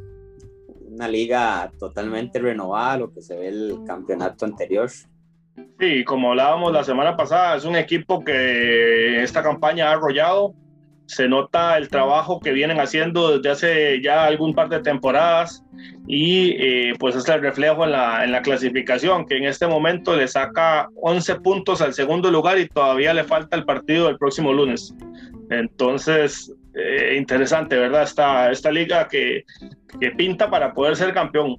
Una liga totalmente renovada, lo que se ve el campeonato anterior. Sí, como hablábamos la semana pasada, es un equipo que esta campaña ha arrollado. Se nota el trabajo que vienen haciendo desde hace ya algún par de temporadas y eh, pues es el reflejo en la, en la clasificación, que en este momento le saca 11 puntos al segundo lugar y todavía le falta el partido del próximo lunes. Entonces, eh, interesante, ¿verdad? Esta, esta liga que, que pinta para poder ser campeón.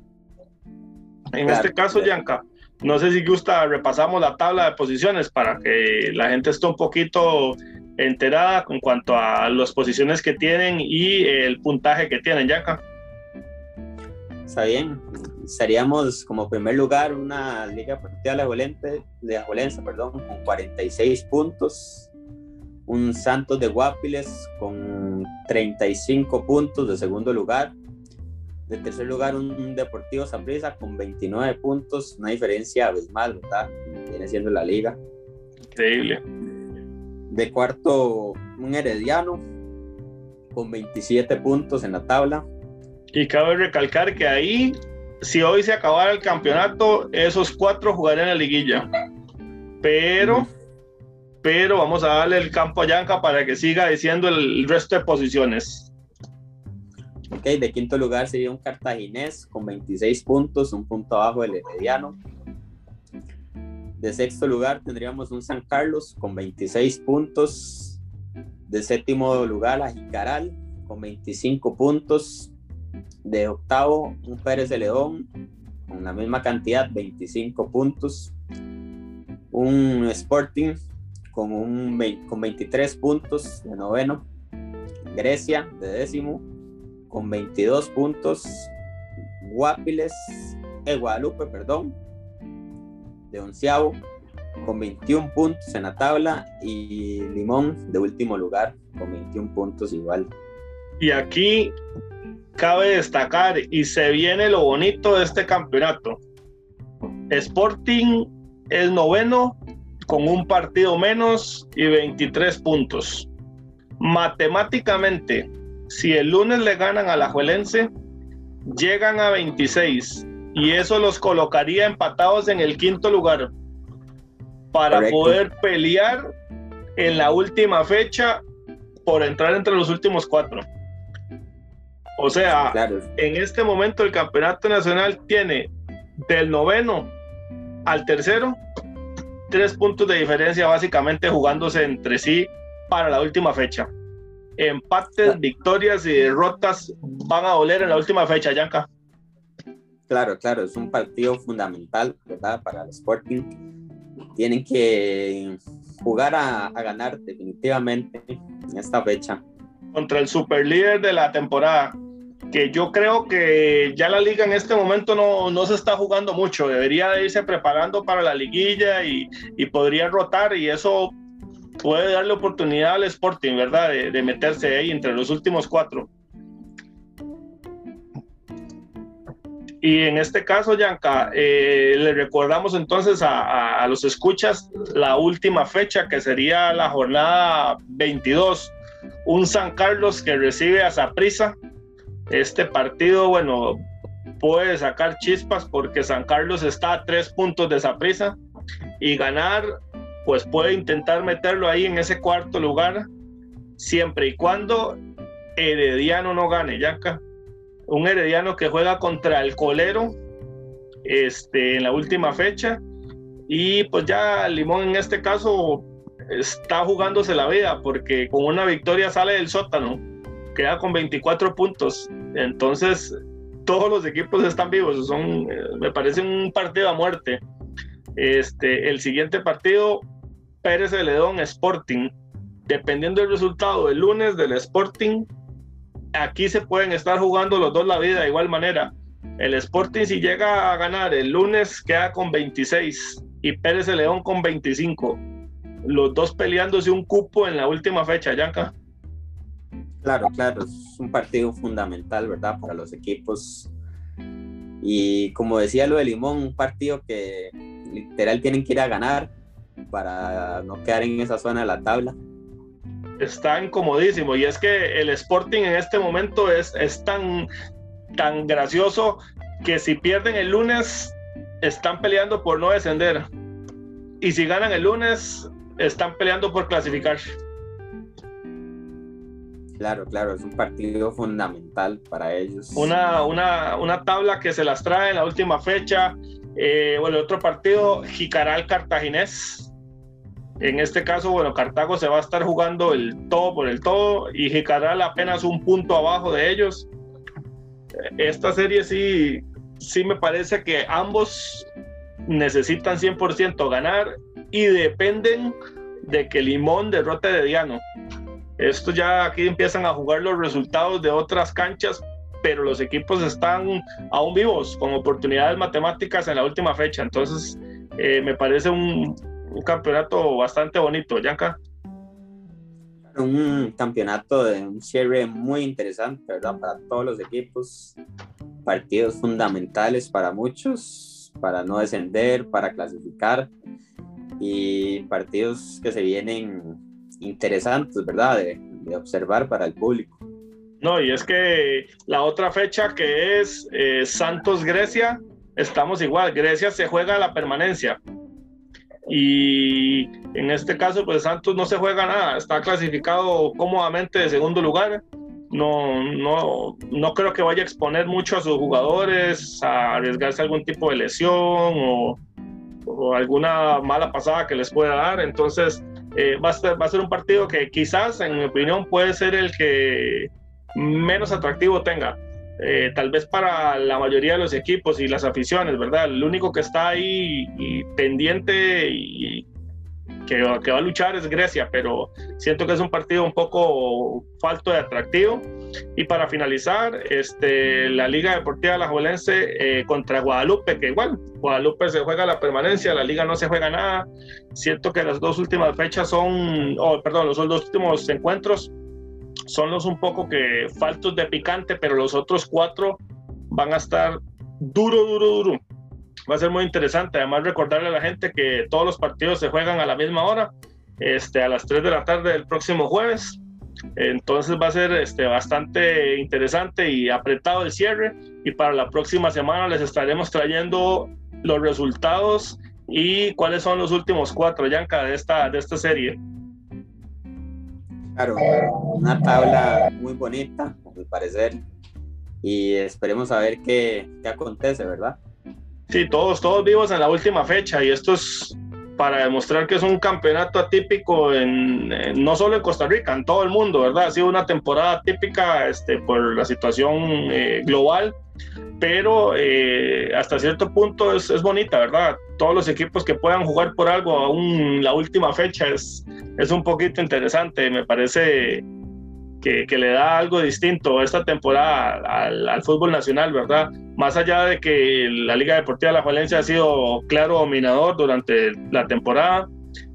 En este caso, Yanka, no sé si gusta, repasamos la tabla de posiciones para que la gente esté un poquito enterada en cuanto a las posiciones que tienen y el puntaje que tienen, Yaka. Está bien. Seríamos como primer lugar una Liga Deportiva de de perdón, con 46 puntos. Un Santos de Guapiles con 35 puntos de segundo lugar de tercer lugar, un Deportivo Saprissa con 29 puntos, una diferencia abismal, ¿verdad? Viene siendo la liga. Increíble. De cuarto, un Herediano con 27 puntos en la tabla. Y cabe recalcar que ahí, si hoy se acabara el campeonato, esos cuatro jugarían la liguilla. Pero, pero vamos a darle el campo a Yanka para que siga diciendo el resto de posiciones. Ok, de quinto lugar sería un cartaginés con 26 puntos, un punto abajo del Herediano. De sexto lugar tendríamos un San Carlos con 26 puntos. De séptimo lugar a Jicaral con 25 puntos. De octavo un Pérez de León con la misma cantidad, 25 puntos. Un Sporting con, un, con 23 puntos de noveno. Grecia de décimo con 22 puntos. Guapiles, eh, Guadalupe, perdón, de onceavo con 21 puntos en la tabla y Limón de último lugar con 21 puntos igual. Y aquí cabe destacar y se viene lo bonito de este campeonato. Sporting es noveno con un partido menos y 23 puntos. Matemáticamente, si el lunes le ganan a la Juelense, llegan a 26 y eso los colocaría empatados en el quinto lugar. Para poder pelear en la última fecha por entrar entre los últimos cuatro. O sea, en este momento el campeonato nacional tiene del noveno al tercero tres puntos de diferencia básicamente jugándose entre sí para la última fecha empates, victorias y derrotas van a doler en la última fecha, Yanka. Claro, claro, es un partido fundamental, ¿verdad? Para el Sporting. Tienen que jugar a, ganar definitivamente en esta fecha. Contra el superlíder de la temporada, que yo creo que ya la liga en este momento no, no se está jugando mucho, debería de irse preparando para la liguilla y, y podría rotar y eso puede darle oportunidad al Sporting, ¿verdad? De, meterse ahí entre los últimos cuatro. Y en este caso, Yanka, eh, le recordamos entonces a, los escuchas la última fecha, que sería la jornada 22. Un San Carlos que recibe a Saprissa. Este partido, bueno, puede sacar chispas porque San Carlos está a tres puntos de Saprissa y ganar pues puede intentar meterlo ahí en ese cuarto lugar, siempre y cuando Herediano no gane, Yanka. Un Herediano que juega contra el Colero este, en la última fecha. Y pues ya Limón en este caso está jugándose la vida porque con una victoria sale del sótano, queda con 24 puntos. Entonces todos los equipos están vivos, son, me parece un partido a muerte. Este, el siguiente partido Pérez Celedón Sporting. Dependiendo del resultado del lunes del Sporting, aquí se pueden estar jugando los dos la vida de igual manera. El Sporting si llega a ganar el lunes queda con 26 y Pérez León con 25. Los dos peleándose un cupo en la última fecha, Yanka. Claro, claro, es un partido fundamental, ¿verdad? Para los equipos. Y como decía lo de Limón, un partido que literal tienen que ir a ganar para no quedar en esa zona de la tabla. Está incomodísimo y es que el Sporting en este momento es, es tan, tan gracioso que si pierden el lunes están peleando por no descender y si ganan el lunes están peleando por clasificar. Claro, claro, es un partido fundamental para ellos. Una, una, una tabla que se las trae en la última fecha. Eh, bueno, otro partido, Jicaral Cartaginés. En este caso, bueno, Cartago se va a estar jugando el todo por el todo y Jicaral apenas un punto abajo de ellos. Esta serie sí, sí me parece que ambos necesitan 100% ganar y dependen de que Limón derrote de Diano. Esto ya aquí empiezan a jugar los resultados de otras canchas, pero los equipos están aún vivos con oportunidades matemáticas en la última fecha. Entonces, eh, me parece un, campeonato bastante bonito, Yanka. Un campeonato de un cierre muy interesante, ¿verdad? Para todos los equipos. Partidos fundamentales para muchos, para no descender, para clasificar. Y partidos que se vienen interesantes, ¿verdad? De observar para el público. No, y es que la otra fecha que es eh, Santos Grecia, estamos igual, Grecia se juega la permanencia. Y en este caso, pues Santos no se juega nada, está clasificado cómodamente de segundo lugar. No, no, no creo que vaya a exponer mucho a sus jugadores, a arriesgarse algún tipo de lesión o, o alguna mala pasada que les pueda dar. Entonces, eh, va, a ser, va a ser un partido que quizás, en mi opinión, puede ser el que menos atractivo tenga. Eh, tal vez para la mayoría de los equipos y las aficiones, ¿verdad? El único que está ahí y pendiente y que, que, va a luchar es Grecia, pero siento que es un partido un poco falto de atractivo. Y para finalizar, este, la Liga Deportiva Alajuelense eh, contra Guadalupe, que igual, Guadalupe se juega la permanencia, la liga no se juega nada. Siento que las dos últimas fechas son, oh, perdón, los dos últimos encuentros son los un poco que faltos de picante, pero los otros cuatro van a estar duro, duro, duro. Va a ser muy interesante. Además, recordarle a la gente que todos los partidos se juegan a la misma hora, este, a las 3 de la tarde del próximo jueves. Entonces va a ser este, bastante interesante y apretado el cierre. Y para la próxima semana les estaremos trayendo los resultados y cuáles son los últimos cuatro, Yanka, de esta, de esta serie. Claro, una tabla muy bonita, a mi parecer, y esperemos a ver qué, qué acontece, ¿verdad? Sí, todos, todos vivos en la última fecha, y esto es para demostrar que es un campeonato atípico en, no solo en Costa Rica, en todo el mundo, ¿verdad? Ha sido una temporada típica este, por la situación eh, global, pero eh, hasta cierto punto es, es, bonita, ¿verdad? Todos los equipos que puedan jugar por algo aún la última fecha es, es un poquito interesante, me parece que, que le da algo distinto esta temporada al, al, fútbol nacional, ¿verdad? Más allá de que la Liga Deportiva de la Valencia ha sido claro dominador durante la temporada,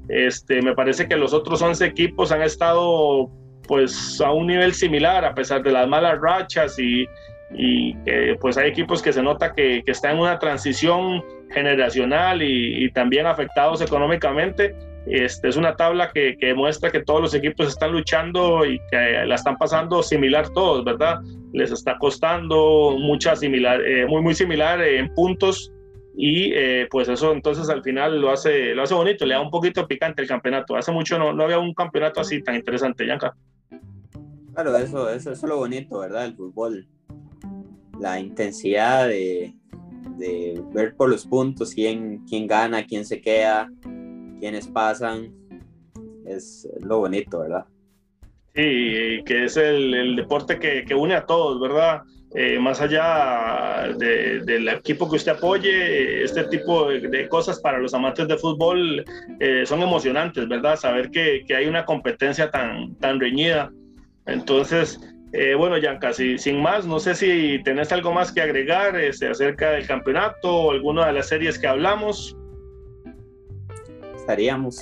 este, me parece que los otros 11 equipos han estado pues a un nivel similar a pesar de las malas rachas y, y pues hay equipos que se nota que, que están en una transición generacional y, y, también afectados económicamente. Este, es una tabla que, que, demuestra que todos los equipos están luchando y que la están pasando similar todos, ¿verdad? Les está costando mucha similar, eh, muy, muy similar en puntos y eh, pues eso entonces al final lo hace, lo hace bonito, le da un poquito picante el campeonato. Hace mucho no, no había un campeonato así tan interesante, Yanka. Claro, eso, eso, eso es lo bonito, ¿verdad? El fútbol la intensidad de, de, ver por los puntos quién, quién gana, quién se queda, quiénes pasan, es lo bonito, ¿verdad? Sí, que es el, el deporte que, que, une a todos, ¿verdad? Eh, más allá de, del equipo que usted apoye, este tipo de, de cosas para los amantes de fútbol eh, son emocionantes, ¿verdad? Saber que, que, hay una competencia tan, tan reñida. Entonces, eh, bueno, ya casi sin más, no sé si tenés algo más que agregar este, acerca del campeonato o alguna de las series que hablamos. Estaríamos.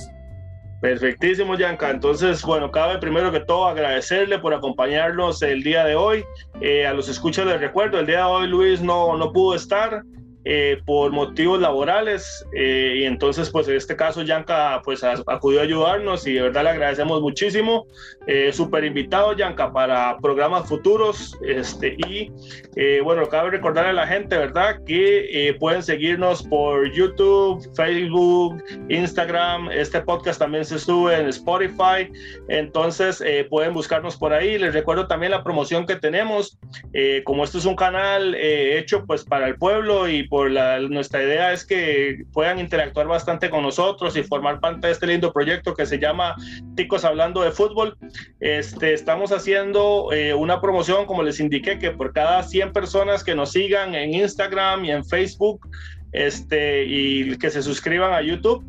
Perfectísimo, Yanka. Entonces, bueno, cabe primero que todo agradecerle por acompañarnos el día de hoy. Eh, a los escuchas les recuerdo, el día de hoy Luis no, no pudo estar, eh, por motivos laborales eh, y entonces pues en este caso Yanka pues acudió a ayudarnos y de verdad le agradecemos muchísimo. Eh, súper invitado Yanka para programas futuros este y eh, bueno cabe recordarle a la gente verdad que eh, pueden seguirnos por YouTube Facebook Instagram. Este podcast también se sube en Spotify. Entonces eh, pueden buscarnos por ahí. Les recuerdo también la promoción que tenemos. Como esto es un canal hecho pues para el pueblo y por la, nuestra idea es que puedan interactuar bastante con nosotros y formar parte de este lindo proyecto que se llama Ticos Hablando de Fútbol. Este, estamos haciendo eh, una promoción, como les indiqué, que por cada 100 personas que nos sigan en Instagram y en Facebook este, y que se suscriban a YouTube,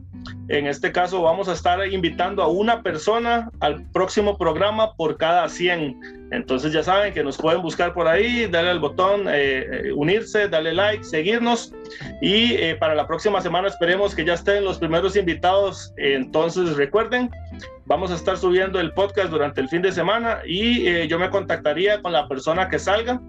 en este caso vamos a estar invitando a una persona al próximo programa por cada 100. Entonces ya saben que nos pueden buscar por ahí, darle al botón eh, unirse, darle like, seguirnos y eh, para la próxima semana esperemos que ya estén los primeros invitados. Entonces recuerden, vamos a estar subiendo el podcast durante el fin de semana y eh, yo me contactaría con la persona que salga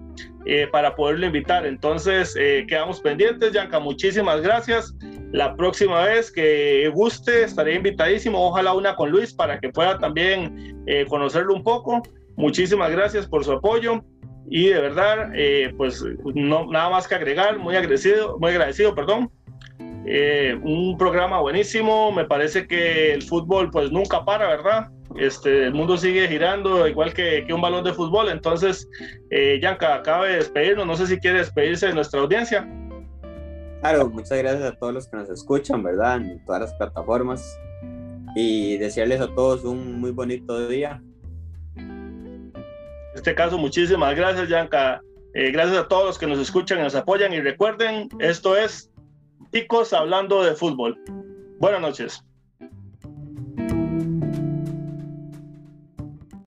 eh, para poderlo invitar. Entonces eh, quedamos pendientes, Yanka, muchísimas gracias. La próxima vez que guste estaré invitadísimo, ojalá una con Luis para que pueda también conocerlo un poco muchísimas gracias por su apoyo y de verdad, eh, pues no, nada más que agregar, muy agradecido, muy agradecido, perdón. Eh, un programa buenísimo, me parece que el fútbol pues nunca para, ¿verdad? Este, el mundo sigue girando igual que, que un balón de fútbol, entonces, eh, Yanka, acaba de despedirnos, no sé si quiere despedirse de nuestra audiencia. Claro, muchas gracias a todos los que nos escuchan, ¿verdad? En todas las plataformas y desearles a todos un muy bonito día. En este caso, muchísimas gracias, Yanka. Eh, gracias a todos los que nos escuchan y nos apoyan. Y recuerden, esto es Ticos hablando de fútbol. Buenas noches.